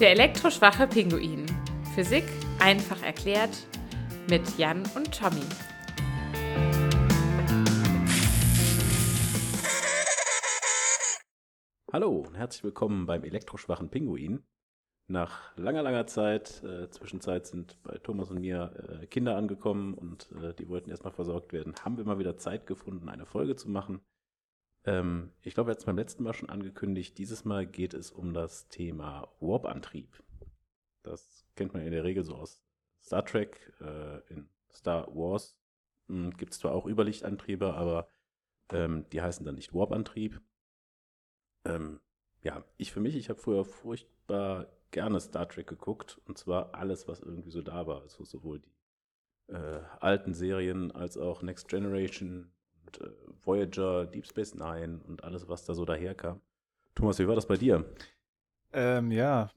Der elektroschwache Pinguin. Physik einfach erklärt mit Jan und Tommy. Hallo und herzlich willkommen beim elektroschwachen Pinguin. Nach langer, langer Zeit, äh, Zwischenzeit sind bei Thomas und mir äh, Kinder angekommen und äh, die wollten erstmal versorgt werden. Haben wir mal wieder Zeit gefunden, eine Folge zu machen. Ähm, ich glaube, wir hatten es beim letzten Mal schon angekündigt. Dieses Mal geht es um das Thema Warp-Antrieb. Das kennt man in der Regel so aus Star Trek. Äh, in Star Wars hm, gibt es zwar auch Überlichtantriebe, aber ähm, die heißen dann nicht Warp-Antrieb. Ähm, ja, ich für mich, ich habe früher furchtbar gerne Star Trek geguckt und zwar alles, was irgendwie so da war. Also sowohl die äh, alten Serien als auch Next Generation und äh, Voyager, Deep Space Nine und alles, was da so daherkam. Thomas, wie war das bei dir? Ähm, ja,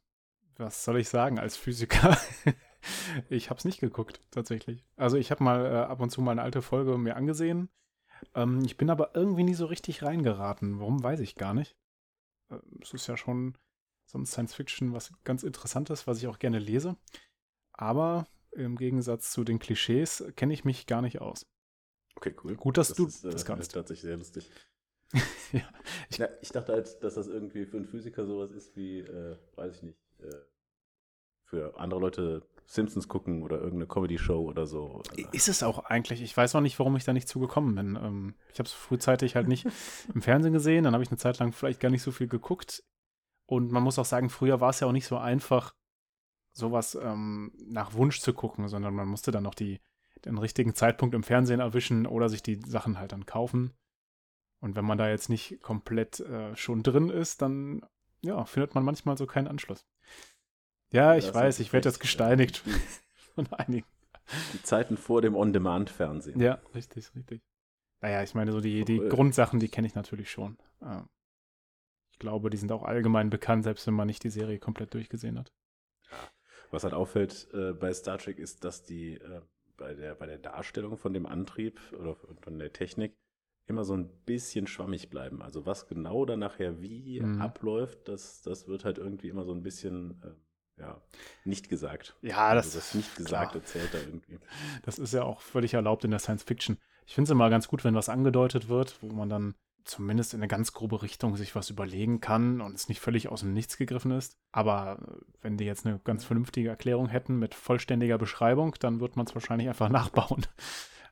was soll ich sagen als Physiker? ich habe es nicht geguckt, tatsächlich. Also ich habe mal äh, ab und zu mal eine alte Folge mir angesehen. Ähm, ich bin aber irgendwie nie so richtig reingeraten. Warum, weiß ich gar nicht. Äh, es ist ja schon sonst Science Fiction was ganz Interessantes, was ich auch gerne lese. Aber im Gegensatz zu den Klischees kenne ich mich gar nicht aus. Okay, cool. Gut, dass das du ist, äh, das kannst. tatsächlich sehr lustig. ja, Ich, Na, ich dachte halt, dass das irgendwie für einen Physiker sowas ist wie, äh, weiß ich nicht, äh, für andere Leute Simpsons gucken oder irgendeine Comedy-Show oder so. Ist es auch eigentlich. Ich weiß noch nicht, warum ich da nicht zugekommen bin. Ähm, ich habe es frühzeitig halt nicht im Fernsehen gesehen. Dann habe ich eine Zeit lang vielleicht gar nicht so viel geguckt. Und man muss auch sagen, früher war es ja auch nicht so einfach, sowas ähm, nach Wunsch zu gucken, sondern man musste dann noch die, den richtigen Zeitpunkt im Fernsehen erwischen oder sich die Sachen halt dann kaufen. Und wenn man da jetzt nicht komplett äh, schon drin ist, dann ja, findet man manchmal so keinen Anschluss. Ja, ich das weiß, ich werde jetzt gesteinigt Die, von einigen. die Zeiten vor dem On-Demand-Fernsehen. Ja, richtig, richtig. Naja, ich meine, so die, die Äh. Grundsachen, die kenne ich natürlich schon. Ähm, Ich glaube, die sind auch allgemein bekannt, selbst wenn man nicht die Serie komplett durchgesehen hat. Was halt auffällt äh, bei Star Trek ist, dass die äh, bei, der, bei der Darstellung von dem Antrieb oder von der Technik immer so ein bisschen schwammig bleiben. Also was genau da nachher wie Mhm. abläuft, das, das wird halt irgendwie immer so ein bisschen äh, ja, nicht gesagt. Ja, Also das, das nicht gesagt erzählt da irgendwie. das ist ja auch völlig erlaubt in der Science Fiction. Ich finde es immer ganz gut, wenn was angedeutet wird, wo man dann zumindest in eine ganz grobe Richtung sich was überlegen kann und es nicht völlig aus dem Nichts gegriffen ist. Aber äh, wenn die jetzt eine ganz vernünftige Erklärung hätten mit vollständiger Beschreibung, dann wird man es wahrscheinlich einfach nachbauen.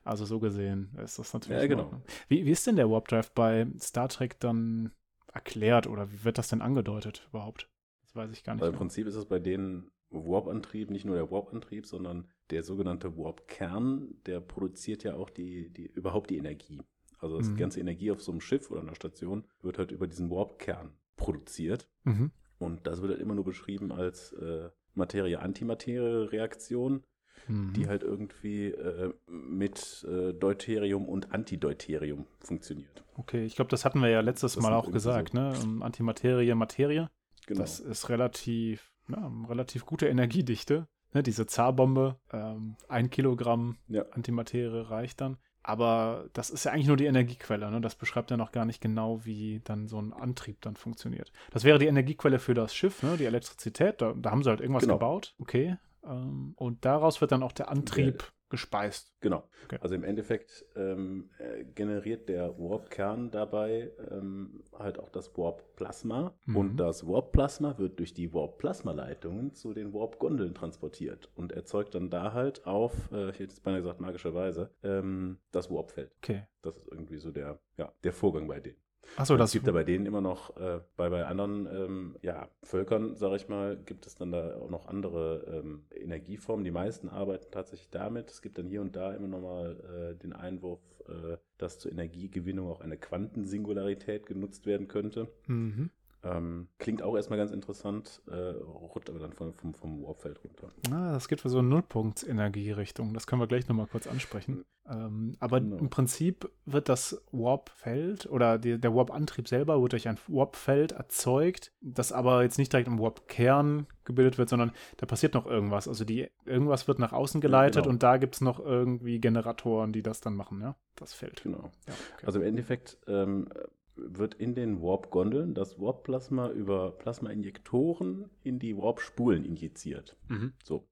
Also so gesehen ist das natürlich. Ja, genau. Wie, wie ist denn der Warp Drive bei Star Trek dann erklärt oder wie wird das denn angedeutet überhaupt? Das weiß ich gar nicht. Weil im. Prinzip ist es bei denen Warp-Antrieb, nicht nur der Warp-Antrieb, sondern der sogenannte Warp-Kern, der produziert ja auch die, die, überhaupt die Energie. Also das Mhm. ganze Energie auf so einem Schiff oder einer Station wird halt über diesen Warp-Kern produziert. Mhm. Und das wird halt immer nur beschrieben als äh, Materie-Antimaterie-Reaktion, Mhm. die halt irgendwie äh, mit äh, Deuterium und Antideuterium funktioniert. Okay, ich glaube, das hatten wir ja letztes Das Mal auch gesagt, ne? Ähm, Antimaterie, Materie. Genau. Das ist relativ, ja, relativ gute Energiedichte. Ne? Diese Zarbombe, ähm, ein Kilogramm Ja. Antimaterie reicht dann. Aber das ist ja eigentlich nur die Energiequelle. Ne? Das beschreibt ja noch gar nicht genau, wie dann so ein Antrieb dann funktioniert. Das wäre die Energiequelle für das Schiff, ne? die Elektrizität. Da, da haben sie halt irgendwas Genau. gebaut. Okay. Ähm, und daraus wird dann auch der Antrieb gespeist. Genau. Okay. Also im Endeffekt ähm, äh, generiert der Warp-Kern dabei ähm, halt auch das Warp-Plasma. Mhm. Und das Warp-Plasma wird durch die Warp-Plasma-Leitungen zu den Warp-Gondeln transportiert und erzeugt dann da halt auf, äh, ich hätte jetzt beinahe gesagt magischerweise, ähm, das Warp-Feld. Okay. Das ist irgendwie so der, ja, der Vorgang bei denen. Achso, es das gibt da bei denen immer noch, äh, bei, bei anderen ähm, ja, Völkern, sage ich mal, gibt es dann da auch noch andere ähm, Energieformen. Die meisten arbeiten tatsächlich damit. Es gibt dann hier und da immer noch mal äh, den Einwurf, äh, dass zur Energiegewinnung auch eine Quantensingularität genutzt werden könnte. Mhm. Ähm, klingt auch erstmal ganz interessant, äh, rutscht aber dann vom, vom, vom Warpfeld runter. Ah, das geht für so eine Nullpunkt-Energierichtung. Das können wir gleich nochmal kurz ansprechen. Ähm, aber Genau. im Prinzip wird das Warp-Feld oder die, der Warp-Antrieb selber wird durch ein Warp-Feld erzeugt, das aber jetzt nicht direkt im Warp-Kern gebildet wird, sondern da passiert noch irgendwas. Also die, irgendwas wird nach außen geleitet genau. und da gibt es noch irgendwie Generatoren, die das dann machen, ja? Das Feld. Genau. Ja, okay. Also im Endeffekt ähm, wird in den Warp-Gondeln das Warp-Plasma über Plasma-Injektoren in die Warp-Spulen injiziert. Mhm. So.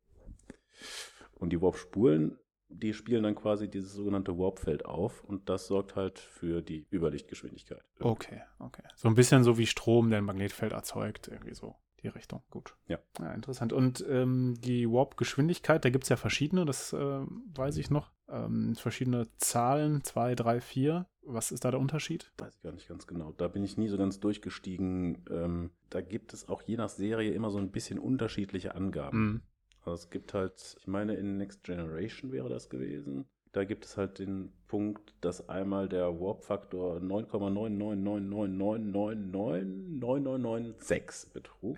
Und die Warp-Spulen, die spielen dann quasi dieses sogenannte Warp-Feld auf und das sorgt halt für die Überlichtgeschwindigkeit. Okay, okay. So ein bisschen so wie Strom, der ein Magnetfeld erzeugt, irgendwie so die Richtung. Gut. Ja. ja interessant. Und ähm, die Warp-Geschwindigkeit, da gibt es ja verschiedene, das äh, weiß ich noch. Ähm, verschiedene Zahlen, 2, 3, 4. Was ist da der Unterschied? Weiß ich gar nicht ganz genau. Da bin ich nie so ganz durchgestiegen. Ähm, da gibt es auch je nach Serie immer so ein bisschen unterschiedliche Angaben. Mhm. Also es gibt halt, ich meine, in Next Generation wäre das gewesen. Da gibt es halt den Punkt, dass einmal der Warp-Faktor 9,99999999996 betrug.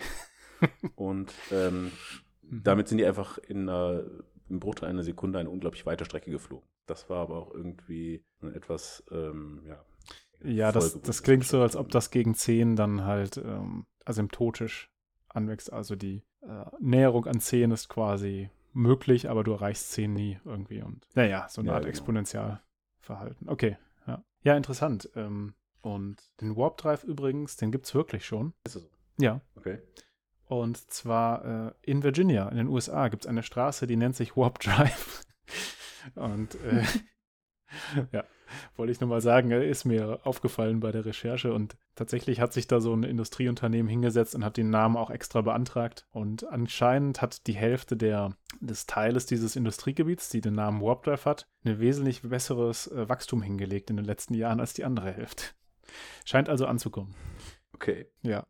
Und ähm, Mhm. damit sind die einfach in einer, im Bruchteil einer Sekunde eine unglaublich weite Strecke geflogen. Das war aber auch irgendwie etwas, ähm, ja. Ja, das, das klingt so, als ob das gegen 10 dann halt ähm, asymptotisch anwächst. Also die äh, Näherung an 10 ist quasi möglich, aber du erreichst 10 nie irgendwie. Und naja, so eine Ja, Art genau. Exponentialverhalten. Okay, ja. Ja, interessant. Ähm, und den Warp Drive übrigens, den gibt es wirklich schon. Ist das so? Ja. Okay. Und zwar äh, in Virginia, in den USA, gibt es eine Straße, die nennt sich Warp Drive. Und äh, ja, wollte ich nur mal sagen, äh, ist mir aufgefallen bei der Recherche. Und tatsächlich hat sich da so ein Industrieunternehmen hingesetzt und hat den Namen auch extra beantragt. Und anscheinend hat die Hälfte der, des Teiles dieses Industriegebiets, die den Namen Warp Drive hat, ein wesentlich besseres äh, Wachstum hingelegt in den letzten Jahren als die andere Hälfte. Scheint also anzukommen. Okay. Ja.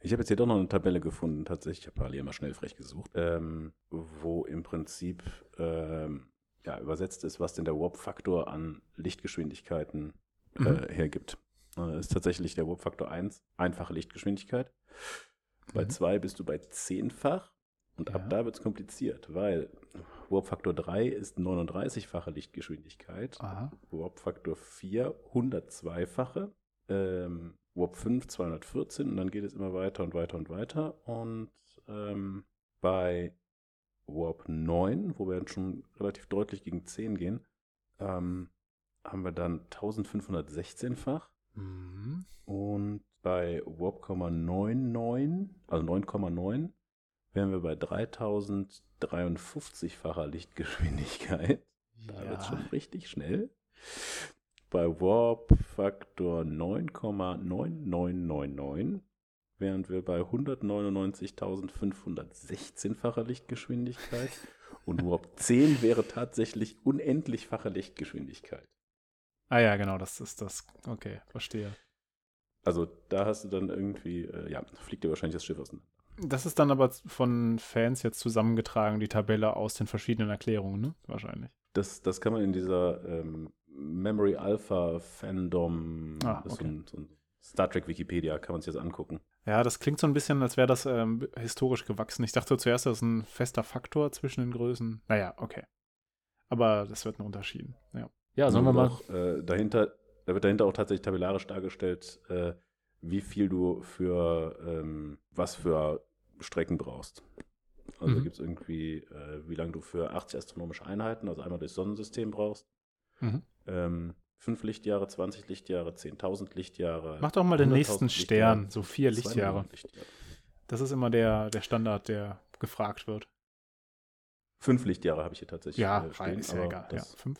Ich habe jetzt hier doch noch eine Tabelle gefunden, tatsächlich. Ich habe parallel mal schnell frech gesucht, ähm, wo im Prinzip ähm, ja, übersetzt ist, was denn der Warp-Faktor an Lichtgeschwindigkeiten äh, Mhm. hergibt. Äh, ist tatsächlich der Warp-Faktor 1, einfache Lichtgeschwindigkeit. Bei Mhm. 2 bist du bei zehnfach und ab Ja. da wird es kompliziert, weil Warp-Faktor 3 ist 39-fache Lichtgeschwindigkeit. Warp-Faktor 4 102-fache, ähm, Warp 5 214 und dann geht es immer weiter und weiter und weiter. Und ähm, bei Warp 9, wo wir dann schon relativ deutlich gegen 10 gehen, ähm, haben wir dann 1516-fach. Mhm. Und bei Warp,99, also 9,9, wären wir bei 3053-facher Lichtgeschwindigkeit. Da wird es schon richtig schnell. Bei Warp-Faktor 9,9999 wären wir bei 199.516-facher Lichtgeschwindigkeit. Und Warp 10 wäre tatsächlich unendlichfache Lichtgeschwindigkeit. Ah ja, genau, das ist das. Okay, verstehe. Also da hast du dann irgendwie, äh, ja, fliegt dir wahrscheinlich das Schiff auseinander. Das ist dann aber von Fans jetzt zusammengetragen, die Tabelle aus den verschiedenen Erklärungen, ne? Wahrscheinlich. Das, das kann man in dieser ähm, Memory Alpha Fandom, Ah, okay. so, ein, so ein Star Trek Wikipedia, kann man sich das angucken. Ja, das klingt so ein bisschen, als wäre das ähm, historisch gewachsen. Ich dachte zuerst, das ist ein fester Faktor zwischen den Größen. Naja, okay. Aber das wird nur unterschieden. Ja, ja sollen wir mal. Auch, äh, dahinter, da wird dahinter auch tatsächlich tabellarisch dargestellt, äh, wie viel du für ähm, was für Strecken brauchst. Also Mhm. gibt es irgendwie, äh, wie lange du für 80 astronomische Einheiten, also einmal durchs Sonnensystem brauchst. Mhm. Ähm, 5 Lichtjahre, 20 Lichtjahre, 10.000 Lichtjahre. Mach doch mal den 100.000 nächsten Stern, so vier Lichtjahre. Lichtjahre. Das ist immer der, der Standard, der gefragt wird. Fünf Lichtjahre habe ich hier tatsächlich. Ja, äh, rein, ist ja egal. Ja, fünf.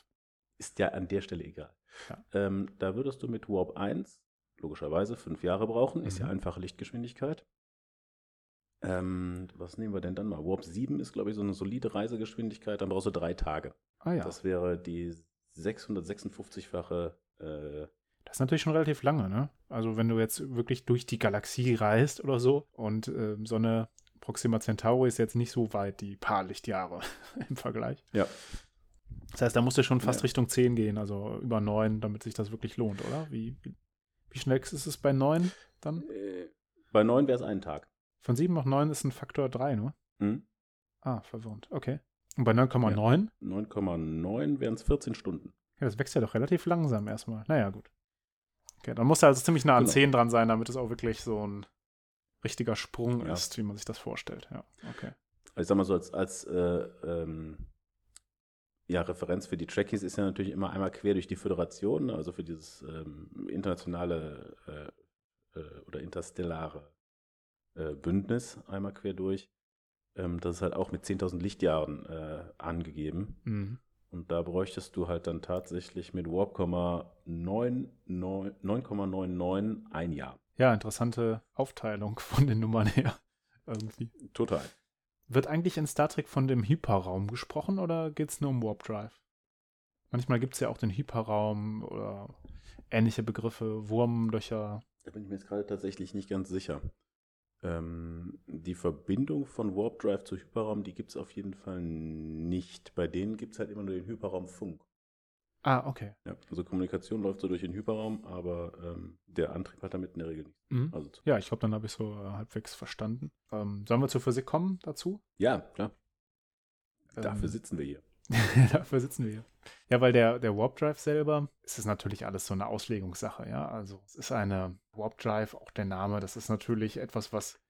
ist ja an der Stelle egal. Ja. Ähm, da würdest du mit Warp 1 logischerweise fünf Jahre brauchen. Ist ja Mhm. einfache Lichtgeschwindigkeit. Ähm, was nehmen wir denn dann mal? Warp 7 ist, glaube ich, so eine solide Reisegeschwindigkeit. Dann brauchst du drei Tage. Ah ja. Das wäre die 656-fache. Äh, Das ist natürlich schon relativ lange, ne? Also wenn du jetzt wirklich durch die Galaxie reist oder so und ähm, so eine Proxima Centauri ist jetzt nicht so weit, die paar Lichtjahre im Vergleich. ja. Das heißt, da musst du schon fast Ja. Richtung 10 gehen, also über 9, damit sich das wirklich lohnt, oder? Wie, wie, schnell ist es bei 9 dann? Äh, bei 9 wäre es ein Tag. Von 7 auf 9 ist ein Faktor 3, ne? Hm? Ah, verwirrend. Okay. Und bei 9,9? 9,9 wären es 14 Stunden. Ja, das wächst ja doch relativ langsam erstmal. Naja, gut. Okay, dann muss er also ziemlich nah an Genau. 10 dran sein, damit es auch wirklich so ein richtiger Sprung Ja. ist, wie man sich das vorstellt. Ja, okay. Also ich sag mal so, als, als äh, ähm, ja, Referenz für die Trekkies ist ja natürlich immer einmal quer durch die Föderation, also für dieses ähm, internationale äh, äh, oder interstellare äh, Bündnis einmal quer durch. Ähm, das ist halt auch mit 10.000 Lichtjahren äh, angegeben. Mhm. Und da bräuchtest du halt dann tatsächlich mit Warp, 9,99 ein Jahr. Ja, interessante Aufteilung von den Nummern her. Irgendwie. Total. Wird eigentlich in Star Trek von dem Hyperraum gesprochen oder geht es nur um Warp Drive? Manchmal gibt es ja auch den Hyperraum oder ähnliche Begriffe, Wurmlöcher. Da bin ich mir jetzt gerade tatsächlich nicht ganz sicher. Ähm, die Verbindung von Warp Drive zu Hyperraum, die gibt es auf jeden Fall nicht. Bei denen gibt es halt immer nur den Hyperraumfunk. Ah, okay. Ja, also Kommunikation läuft so durch den Hyperraum, aber ähm, der Antrieb hat damit in der Regel nichts. Mhm. Also Ja, ich glaube, dann habe ich so äh, halbwegs verstanden. Ähm, sollen wir zur Physik kommen dazu? ja, klar. Dafür Ähm, sitzen wir hier. Dafür sitzen wir hier. Ja, weil der, der Warp Drive selber, es ist natürlich alles so eine Auslegungssache, ja. Also es ist eine Warp Drive, auch der Name, das ist natürlich etwas, was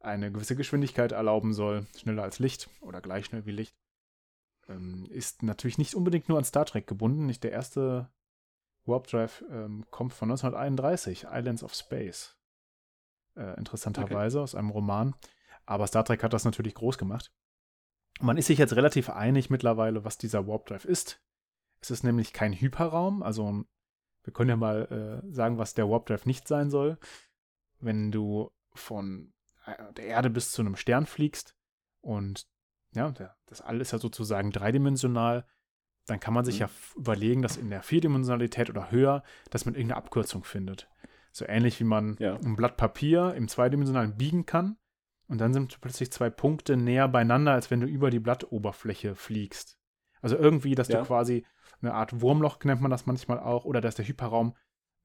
eine gewisse Geschwindigkeit erlauben soll, schneller als Licht oder gleich schnell wie Licht. Ähm, ist natürlich nicht unbedingt nur an Star Trek gebunden. Nicht der erste Warp Drive ähm, kommt von 1931, Islands of Space. Äh, interessanterweise aus einem Roman. Aber Star Trek hat das natürlich groß gemacht. Man ist sich jetzt relativ einig mittlerweile, was dieser Warp Drive ist. Es ist nämlich kein Hyperraum, also wir können ja mal äh, sagen, was der Warp Drive nicht sein soll. Wenn du von äh, der Erde bis zu einem Stern fliegst und ja, der, das All ist ja sozusagen dreidimensional, dann kann man sich Mhm. ja überlegen, dass in der Vierdimensionalität oder höher, dass man irgendeine Abkürzung findet. So ähnlich wie man Ja. ein Blatt Papier im Zweidimensionalen biegen kann und dann sind plötzlich zwei Punkte näher beieinander, als wenn du über die Blattoberfläche fliegst. Also irgendwie, dass Ja. du quasi eine Art Wurmloch nennt man das manchmal auch, oder dass der Hyperraum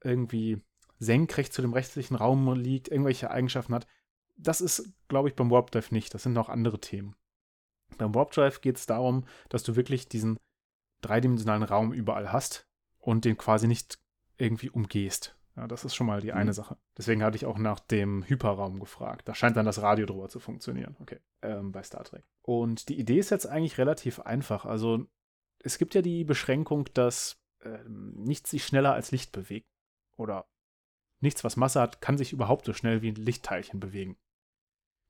irgendwie senkrecht zu dem restlichen Raum liegt, irgendwelche Eigenschaften hat. Das ist, glaube ich, beim Warp Drive nicht. Das sind noch andere Themen. Beim Warp Drive geht es darum, dass du wirklich diesen dreidimensionalen Raum überall hast und den quasi nicht irgendwie umgehst. Ja, das ist schon mal die eine Mhm. Sache. Deswegen hatte ich auch nach dem Hyperraum gefragt. Da scheint dann das Radio drüber zu funktionieren. Okay. Ähm, bei Star Trek. Und die Idee ist jetzt eigentlich relativ einfach. Also, es gibt ja die Beschränkung, dass ähm, nichts sich schneller als Licht bewegt. Oder nichts, was Masse hat, kann sich überhaupt so schnell wie ein Lichtteilchen bewegen.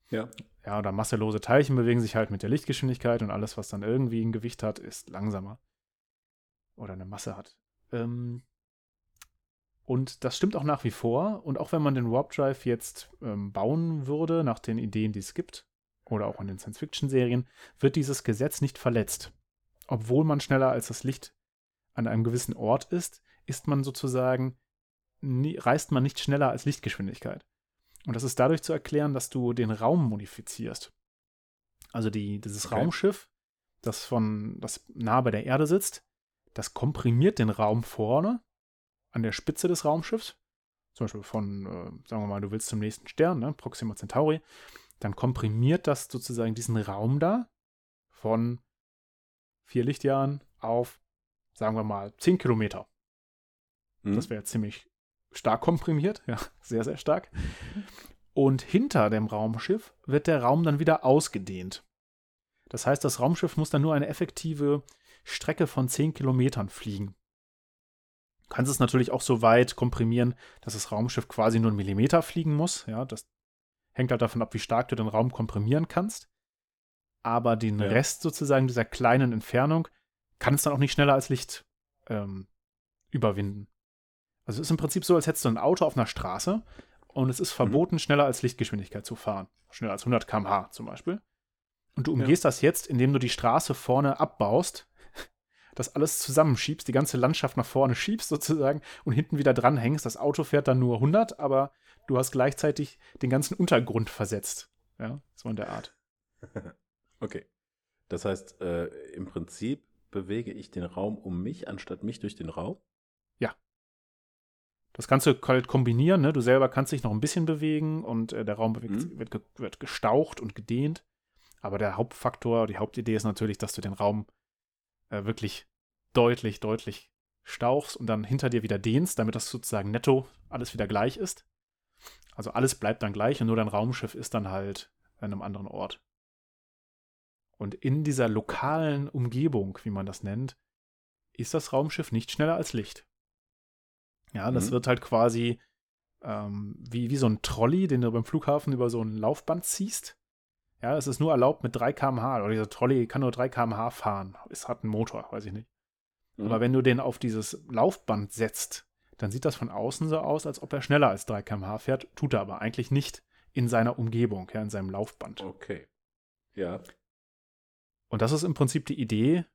Ja. Ja, oder masselose Teilchen bewegen sich halt mit der Lichtgeschwindigkeit und alles, was dann irgendwie ein Gewicht hat, ist langsamer. Oder eine Masse hat. Ähm, und das stimmt auch nach wie vor. Und auch wenn man den Warp Drive jetzt ähm, bauen würde, nach den Ideen, die es gibt, oder auch in den Science-Fiction-Serien, wird dieses Gesetz nicht verletzt. Obwohl man schneller als das Licht an einem gewissen Ort ist, ist man sozusagen, nie, reist man nicht schneller als Lichtgeschwindigkeit. Und das ist dadurch zu erklären, dass du den Raum modifizierst. Also die, dieses Okay. Raumschiff, das von, das nah bei der Erde sitzt, das komprimiert den Raum vorne an der Spitze des Raumschiffs. Zum Beispiel von, äh, sagen wir mal, du willst zum nächsten Stern, ne, Proxima Centauri. Dann komprimiert das sozusagen diesen Raum da von vier Lichtjahren auf, sagen wir mal, zehn Kilometer. Hm? Das wäre ziemlich stark komprimiert, ja, sehr, sehr stark. Und hinter dem Raumschiff wird der Raum dann wieder ausgedehnt. Das heißt, das Raumschiff muss dann nur eine effektive Strecke von 10 Kilometern fliegen. Du kannst es natürlich auch so weit komprimieren, dass das Raumschiff quasi nur einen Millimeter fliegen muss. Ja, das hängt halt davon ab, wie stark du den Raum komprimieren kannst. Aber den Ja. Rest sozusagen dieser kleinen Entfernung kann es dann auch nicht schneller als Licht ähm, überwinden. Also es ist im Prinzip so, als hättest du ein Auto auf einer Straße und es ist verboten, schneller als Lichtgeschwindigkeit zu fahren. Schneller als 100 km/h zum Beispiel. Und du umgehst das jetzt, indem du die Straße vorne abbaust, das alles zusammenschiebst, die ganze Landschaft nach vorne schiebst sozusagen und hinten wieder dranhängst. Das Auto fährt dann nur 100, aber du hast gleichzeitig den ganzen Untergrund versetzt. Ja, so in der Art. Okay. Das heißt, äh, im Prinzip bewege ich den Raum um mich, anstatt mich durch den Raum. Das kannst du halt kombinieren, ne? Du selber kannst dich noch ein bisschen bewegen und äh, der Raum bewegt, Mhm. wird, ge wird gestaucht und gedehnt. Aber der Hauptfaktor, die Hauptidee ist natürlich, dass du den Raum äh, wirklich deutlich, deutlich stauchst und dann hinter dir wieder dehnst, damit das sozusagen netto alles wieder gleich ist. Also alles bleibt dann gleich und nur dein Raumschiff ist dann halt an einem anderen Ort. Und in dieser lokalen Umgebung, wie man das nennt, ist das Raumschiff nicht schneller als Licht. Ja, das Mhm. wird halt quasi ähm, wie, wie so ein Trolley, den du beim Flughafen über so ein Laufband ziehst. Ja, es ist nur erlaubt mit 3 km/h. Oder dieser Trolley kann nur 3 km/h fahren. Es hat einen Motor, weiß ich nicht. Mhm. Aber wenn du den auf dieses Laufband setzt, dann sieht das von außen so aus, als ob er schneller als 3 km/h fährt. Tut er aber eigentlich nicht in seiner Umgebung, ja, in seinem Laufband. Okay. Ja. Und das ist im Prinzip die Idee,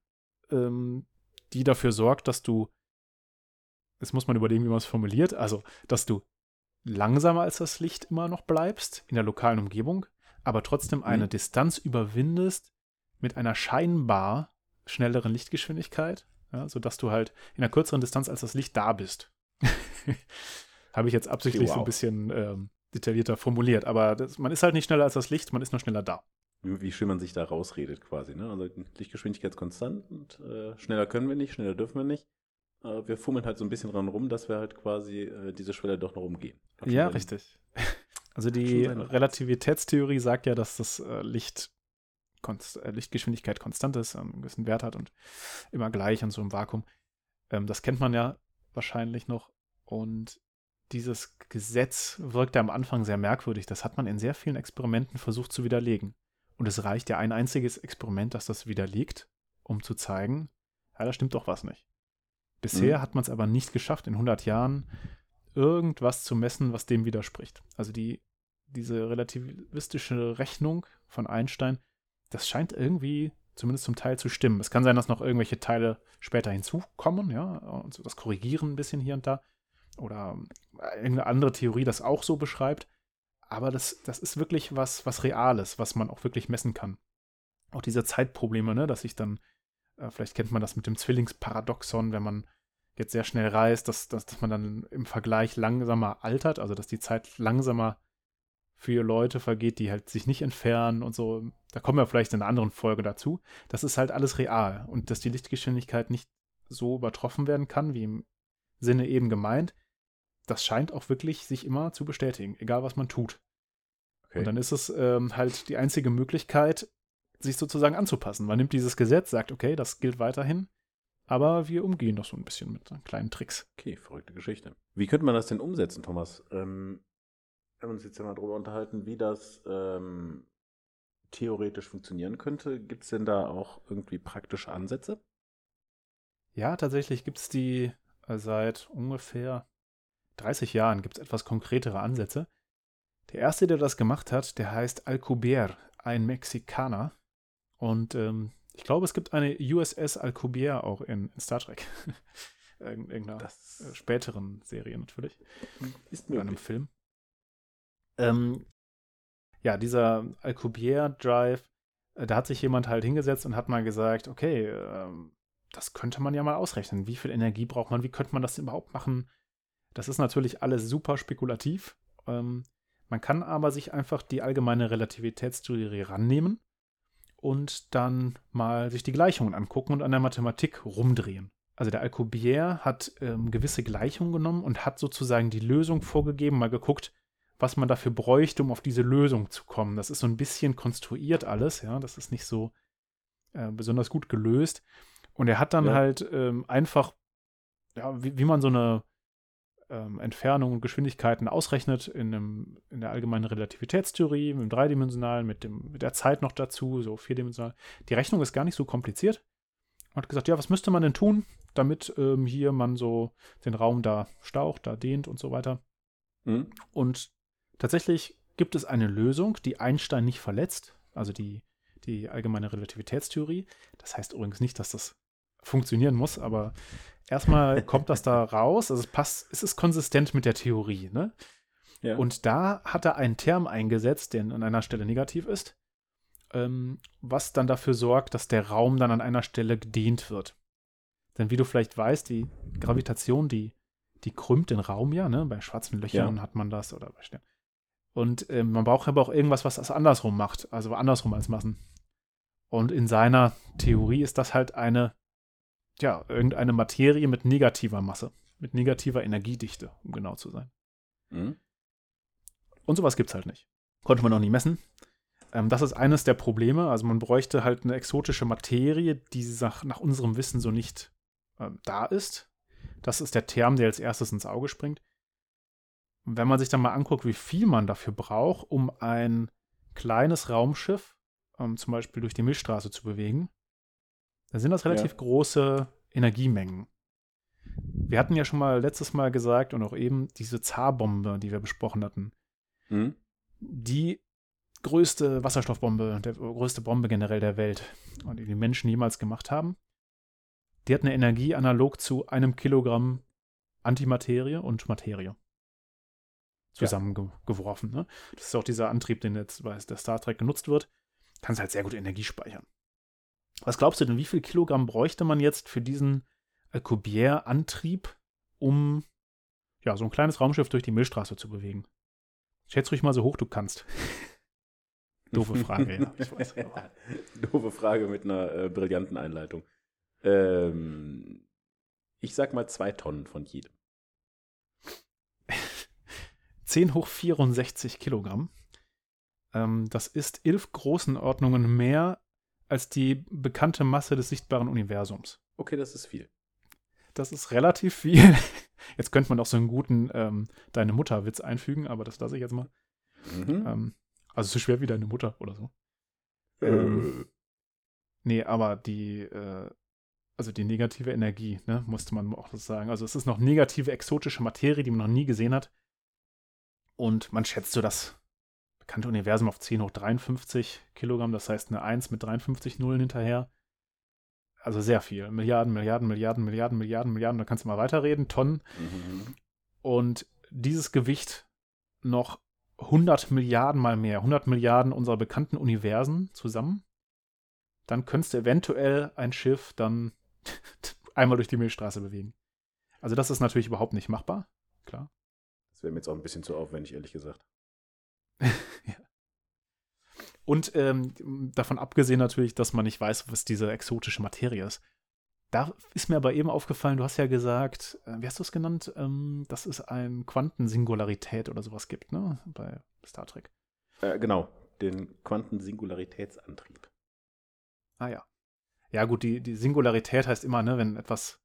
ähm, die dafür sorgt, dass du, jetzt muss man überlegen, wie man es formuliert, also, dass du langsamer als das Licht immer noch bleibst in der lokalen Umgebung, aber trotzdem eine Mhm. Distanz überwindest mit einer scheinbar schnelleren Lichtgeschwindigkeit, ja, sodass du halt in einer kürzeren Distanz als das Licht da bist. Habe ich jetzt absichtlich so ein wow. bisschen ähm, detaillierter formuliert, aber das, man ist halt nicht schneller als das Licht, man ist nur schneller da. Wie, wie schön man sich da rausredet quasi. Ne? Also Lichtgeschwindigkeit ist konstant und äh, schneller können wir nicht, schneller dürfen wir nicht. Äh, wir fummeln halt so ein bisschen dran rum, dass wir halt quasi äh, diese Schwelle doch noch umgehen. Ja, richtig. Also die. Relativitätstheorie sagt ja, dass das äh, Licht konst äh, Lichtgeschwindigkeit konstant ist, einen gewissen Wert hat und immer gleich in so einem Vakuum. Ähm, das kennt man ja wahrscheinlich noch. Und dieses Gesetz wirkte am Anfang sehr merkwürdig. Das hat man in sehr vielen Experimenten versucht zu widerlegen. Und es reicht ja ein einziges Experiment, das das widerlegt, um zu zeigen, ja, da stimmt doch was nicht. Bisher Mhm. hat man es aber nicht geschafft, in 100 Jahren irgendwas zu messen, was dem widerspricht. Also die, diese relativistische Rechnung von Einstein, das scheint irgendwie zumindest zum Teil zu stimmen. Es kann sein, dass noch irgendwelche Teile später hinzukommen, ja, und so das korrigieren ein bisschen hier und da. Oder äh, irgendeine andere Theorie das auch so beschreibt. Aber das, das ist wirklich was, was Reales, was man auch wirklich messen kann. Auch diese Zeitprobleme, ne, dass ich dann, äh, vielleicht kennt man das mit dem Zwillingsparadoxon, wenn man jetzt sehr schnell reist, dass, dass, dass man dann im Vergleich langsamer altert, also dass die Zeit langsamer für Leute vergeht, die halt sich nicht entfernen und so. Da kommen wir vielleicht in einer anderen Folge dazu. Das ist halt alles real und dass die Lichtgeschwindigkeit nicht so übertroffen werden kann, wie im Sinne eben gemeint, das scheint auch wirklich sich immer zu bestätigen, egal was man tut. Okay. Und dann ist es ähm, halt die einzige Möglichkeit, sich sozusagen anzupassen. Man nimmt dieses Gesetz, sagt, okay, das gilt weiterhin, aber wir umgehen das so ein bisschen mit kleinen Tricks. Okay, verrückte Geschichte. Wie könnte man das denn umsetzen, Thomas? Ähm, wir haben uns jetzt ja mal darüber unterhalten, wie das ähm, theoretisch funktionieren könnte. Gibt es denn da auch irgendwie praktische Ansätze? Ja, tatsächlich gibt es die äh, seit ungefähr 30 Jahren gibt es etwas konkretere Ansätze. Der erste, der das gemacht hat, der heißt Alcubierre, ein Mexikaner. Und ähm, ich glaube, es gibt eine USS Alcubierre auch in, in Star Trek. in irgendeiner Das äh, späteren Serie natürlich. ist Oder einem möglich. Film. Ähm, ja, dieser Alcubierre Drive, äh, da hat sich jemand halt hingesetzt und hat mal gesagt, okay, ähm, das könnte man ja mal ausrechnen. Wie viel Energie braucht man? Wie könnte man das überhaupt machen? Das ist natürlich alles super spekulativ. Ähm, man kann aber sich einfach die allgemeine Relativitätstheorie rannehmen und dann mal sich die Gleichungen angucken und an der Mathematik rumdrehen. Also der Alcubierre hat ähm, gewisse Gleichungen genommen und hat sozusagen die Lösung vorgegeben, mal geguckt, was man dafür bräuchte, um auf diese Lösung zu kommen. Das ist so ein bisschen konstruiert alles, ja, das ist nicht so äh, besonders gut gelöst. Und er hat dann Ja. halt ähm, einfach, ja, wie, wie man so eine ähm, Entfernung und Geschwindigkeiten ausrechnet in, einem, in der allgemeinen Relativitätstheorie, mit dem Dreidimensionalen, mit, dem, mit der Zeit noch dazu, so vierdimensional. Die Rechnung ist gar nicht so kompliziert. Man hat gesagt, ja, was müsste man denn tun, damit ähm, hier man so den Raum da staucht, da dehnt und so weiter. Hm? Und tatsächlich gibt es eine Lösung, die Einstein nicht verletzt, also die, die allgemeine Relativitätstheorie. Das heißt übrigens nicht, dass das funktionieren muss, aber erstmal kommt das da raus. Also es passt, es ist konsistent mit der Theorie, ne? Ja. Und da hat er einen Term eingesetzt, der an einer Stelle negativ ist, ähm, was dann dafür sorgt, dass der Raum dann an einer Stelle gedehnt wird. Denn wie du vielleicht weißt, die Gravitation, die, die krümmt den Raum ja, ne? Bei schwarzen Löchern hat man das oder bei Sternen. Und ähm, man braucht aber auch irgendwas, was das andersrum macht, also andersrum als Massen. Und in seiner Theorie ist das halt eine, ja, irgendeine Materie mit negativer Masse, mit negativer Energiedichte, um genau zu sein. Hm? Und sowas gibt's halt nicht. Konnte man noch nie messen. Ähm, das ist eines der Probleme. Also man bräuchte halt eine exotische Materie, die nach, nach unserem Wissen so nicht ähm, da ist. Das ist der Term, der als erstes ins Auge springt. Und wenn man sich dann mal anguckt, wie viel man dafür braucht, um ein kleines Raumschiff ähm, zum Beispiel durch die Milchstraße zu bewegen, dann sind das relativ ja. große Energiemengen. Wir hatten ja schon mal letztes Mal gesagt und auch eben diese Zarbombe, die wir besprochen hatten. Mhm. Die größte Wasserstoffbombe, der größte Bombe generell der Welt, die die Menschen jemals gemacht haben. Die hat eine Energie analog zu einem Kilogramm Antimaterie und Materie zusammengeworfen. Ja. Ne? Das ist auch dieser Antrieb, den jetzt bei der Star Trek genutzt wird. Kannst halt sehr gut Energie speichern. Was glaubst du denn, wie viel Kilogramm bräuchte man jetzt für diesen Alcubierre-Antrieb, um ja, so ein kleines Raumschiff durch die Milchstraße zu bewegen? Schätz ruhig mal so hoch du kannst. Doofe Frage, ja. Ich weiß. Doofe Frage mit einer äh, brillanten Einleitung. Ähm, ich sag mal zwei Tonnen von jedem. 10 hoch 64 Kilogramm. Ähm, das ist elf Größenordnungen mehr als die bekannte Masse des sichtbaren Universums. Okay, das ist viel. Das ist relativ viel. Jetzt könnte man auch so einen guten ähm, Deine Mutter-Witz einfügen, aber das lasse ich jetzt mal. Mhm. Ähm, also so schwer wie deine Mutter oder so. Äh. Ähm, nee, aber die, äh, also die negative Energie, ne, musste man auch das sagen. Also es ist noch negative exotische Materie, die man noch nie gesehen hat. Und man schätzt so das bekannte Universum auf 10 hoch 53 Kilogramm, das heißt eine 1 mit 53 Nullen hinterher. Also sehr viel. Milliarden, Milliarden, Milliarden, Milliarden, Milliarden, Milliarden, da kannst du mal weiterreden, Tonnen. Mhm. Und dieses Gewicht noch 100 Milliarden mal mehr, 100 Milliarden unserer bekannten Universen zusammen, dann könntest du eventuell ein Schiff dann einmal durch die Milchstraße bewegen. Also das ist natürlich überhaupt nicht machbar, klar. Das wäre mir jetzt auch ein bisschen zu aufwendig, ehrlich gesagt. Und ähm, davon abgesehen natürlich, dass man nicht weiß, was diese exotische Materie ist. Da ist mir aber eben aufgefallen, du hast ja gesagt, äh, wie hast du es genannt, ähm, dass es eine Quantensingularität oder sowas gibt, ne? Bei Star Trek. Äh, genau, den Quantensingularitätsantrieb. Ah ja. Ja, gut, die, die Singularität heißt immer, ne, wenn etwas,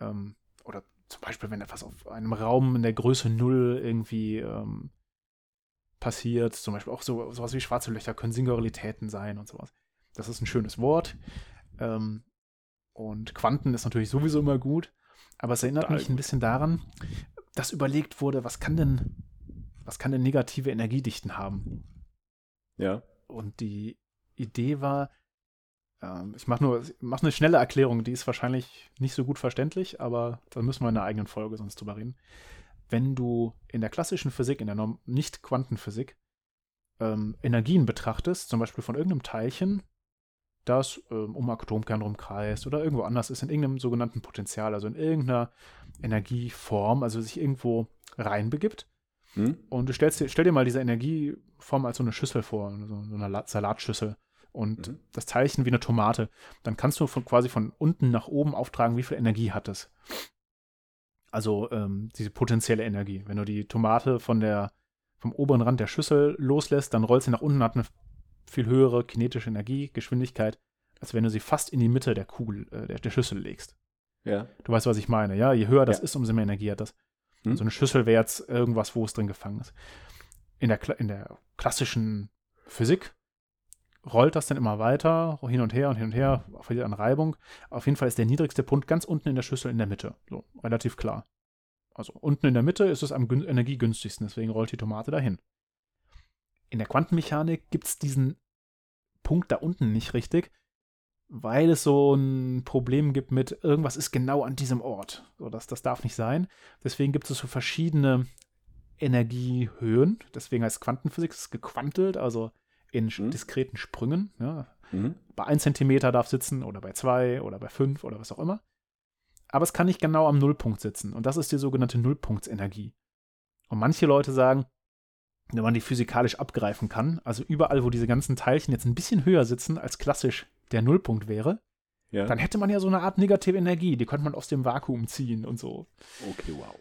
ähm, oder zum Beispiel, wenn etwas auf einem Raum in der Größe Null irgendwie ähm, passiert, zum Beispiel auch so, sowas wie schwarze Löcher können Singularitäten sein und sowas. Das ist ein schönes Wort. Ähm, und Quanten ist natürlich sowieso immer gut, aber es erinnert mich ein bisschen daran, dass überlegt wurde, was kann denn, was kann denn negative Energiedichten haben? Ja. Und die Idee war, ähm, ich mache nur, mache eine schnelle Erklärung, die ist wahrscheinlich nicht so gut verständlich, aber da müssen wir in einer eigenen Folge sonst drüber reden. Wenn du in der klassischen Physik, in der Nicht-Quantenphysik, ähm, Energien betrachtest, zum Beispiel von irgendeinem Teilchen, das ähm, um Atomkern rumkreist oder irgendwo anders ist, in irgendeinem sogenannten Potenzial, also in irgendeiner Energieform, also sich irgendwo reinbegibt. Hm? Und du stellst dir, stell dir mal diese Energieform als so eine Schüssel vor, so, so eine Salatschüssel und mhm. das Teilchen wie eine Tomate. Dann kannst du von, quasi von unten nach oben auftragen, wie viel Energie hat es. Also ähm, diese potenzielle Energie. Wenn du die Tomate von der, vom oberen Rand der Schüssel loslässt, dann rollt sie nach unten, hat eine viel höhere kinetische Energie, Geschwindigkeit, als wenn du sie fast in die Mitte der Kugel, äh, der, der, Schüssel legst. Ja. Du weißt, was ich meine, ja? Je höher das ja. ist, umso mehr Energie hat das. Hm. So eine Schüssel wäre jetzt irgendwas, wo es drin gefangen ist. In der, in der klassischen Physik rollt das dann immer weiter, hin und her und hin und her, verliert an Reibung. Auf jeden Fall ist der niedrigste Punkt ganz unten in der Schüssel in der Mitte. So, relativ klar. Also unten in der Mitte ist es am energiegünstigsten, deswegen rollt die Tomate dahin in der Quantenmechanik gibt es diesen Punkt da unten nicht richtig, weil es so ein Problem gibt mit irgendwas ist genau an diesem Ort. So, das, das darf nicht sein. Deswegen gibt es so verschiedene Energiehöhen. Deswegen heißt Quantenphysik, gequantelt, also in mhm. diskreten Sprüngen. Ja. Mhm. Bei 1 Zentimeter darf sitzen oder bei 2 oder bei 5 oder was auch immer. Aber es kann nicht genau am Nullpunkt sitzen. Und das ist die sogenannte Nullpunktsenergie. Und manche Leute sagen, wenn man die physikalisch abgreifen kann, also überall, wo diese ganzen Teilchen jetzt ein bisschen höher sitzen, als klassisch der Nullpunkt wäre, ja. dann hätte man ja so eine Art negative Energie, die könnte man aus dem Vakuum ziehen und so. Okay, wow.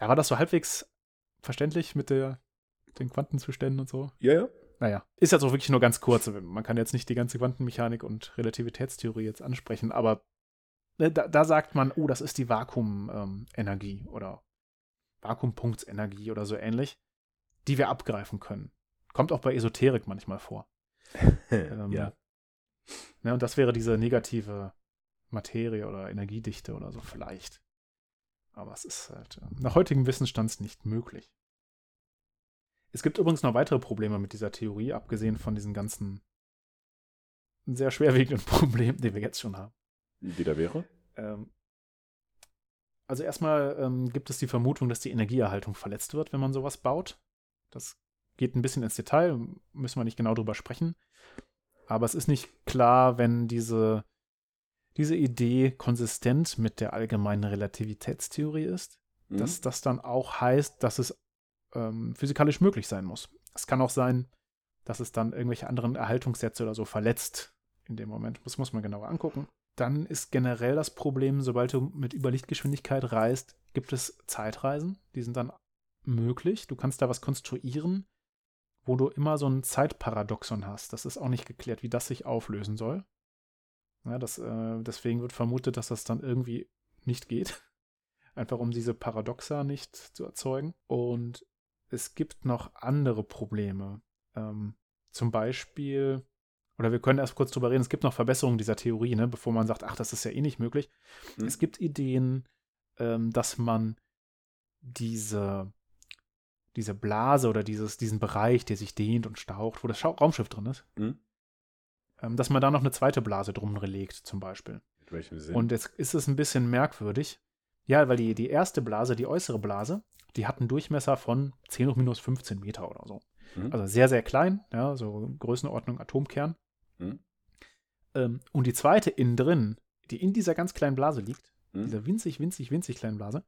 Ja, war das so halbwegs verständlich mit der, den Quantenzuständen und so? Ja, ja. Naja, ist jetzt auch wirklich nur ganz kurz. Man kann jetzt nicht die ganze Quantenmechanik und Relativitätstheorie jetzt ansprechen, aber ne, da, da sagt man, oh, das ist die Vakuumenergie ähm, oder Vakuumpunktsenergie oder so ähnlich, die wir abgreifen können. Kommt auch bei Esoterik manchmal vor. ähm, ja. Ne, und das wäre diese negative Materie oder Energiedichte oder so vielleicht. Aber es ist halt äh, nach heutigem Wissensstand nicht möglich. Es gibt übrigens noch weitere Probleme mit dieser Theorie, abgesehen von diesen ganzen sehr schwerwiegenden Problemen, die wir jetzt schon haben. Die da wäre? Ähm, also erstmal ähm, gibt es die Vermutung, dass die Energieerhaltung verletzt wird, wenn man sowas baut. Das geht ein bisschen ins Detail, müssen wir nicht genau drüber sprechen. Aber es ist nicht klar, wenn diese, diese Idee konsistent mit der allgemeinen Relativitätstheorie ist, mhm. dass das dann auch heißt, dass es ähm, physikalisch möglich sein muss. Es kann auch sein, dass es dann irgendwelche anderen Erhaltungssätze oder so verletzt in dem Moment. Das muss man genauer angucken. Dann ist generell das Problem, sobald du mit Überlichtgeschwindigkeit reist, gibt es Zeitreisen. Die sind dann möglich. Du kannst da was konstruieren, wo du immer so ein Zeitparadoxon hast. Das ist auch nicht geklärt, wie das sich auflösen soll. Ja, das, äh, deswegen wird vermutet, dass das dann irgendwie nicht geht. Einfach um diese Paradoxa nicht zu erzeugen. Und es gibt noch andere Probleme. Ähm, zum Beispiel, oder wir können erst kurz drüber reden, es gibt noch Verbesserungen dieser Theorie, ne, bevor man sagt, ach, das ist ja eh nicht möglich. Hm. Es gibt Ideen, ähm, dass man diese, diese Blase oder dieses, diesen Bereich, der sich dehnt und staucht, wo das Schau Raumschiff drin ist, hm. ähm, dass man da noch eine zweite Blase drum legt, zum Beispiel. Und jetzt ist es ein bisschen merkwürdig. Ja, weil die, die erste Blase, die äußere Blase, die hat einen Durchmesser von 10 hoch minus 15 Meter oder so. Mhm. Also sehr, sehr klein, ja, so Größenordnung Atomkern. Mhm. Ähm, und die zweite innen drin, die in dieser ganz kleinen Blase liegt, mhm. dieser winzig, winzig, winzig kleinen Blase,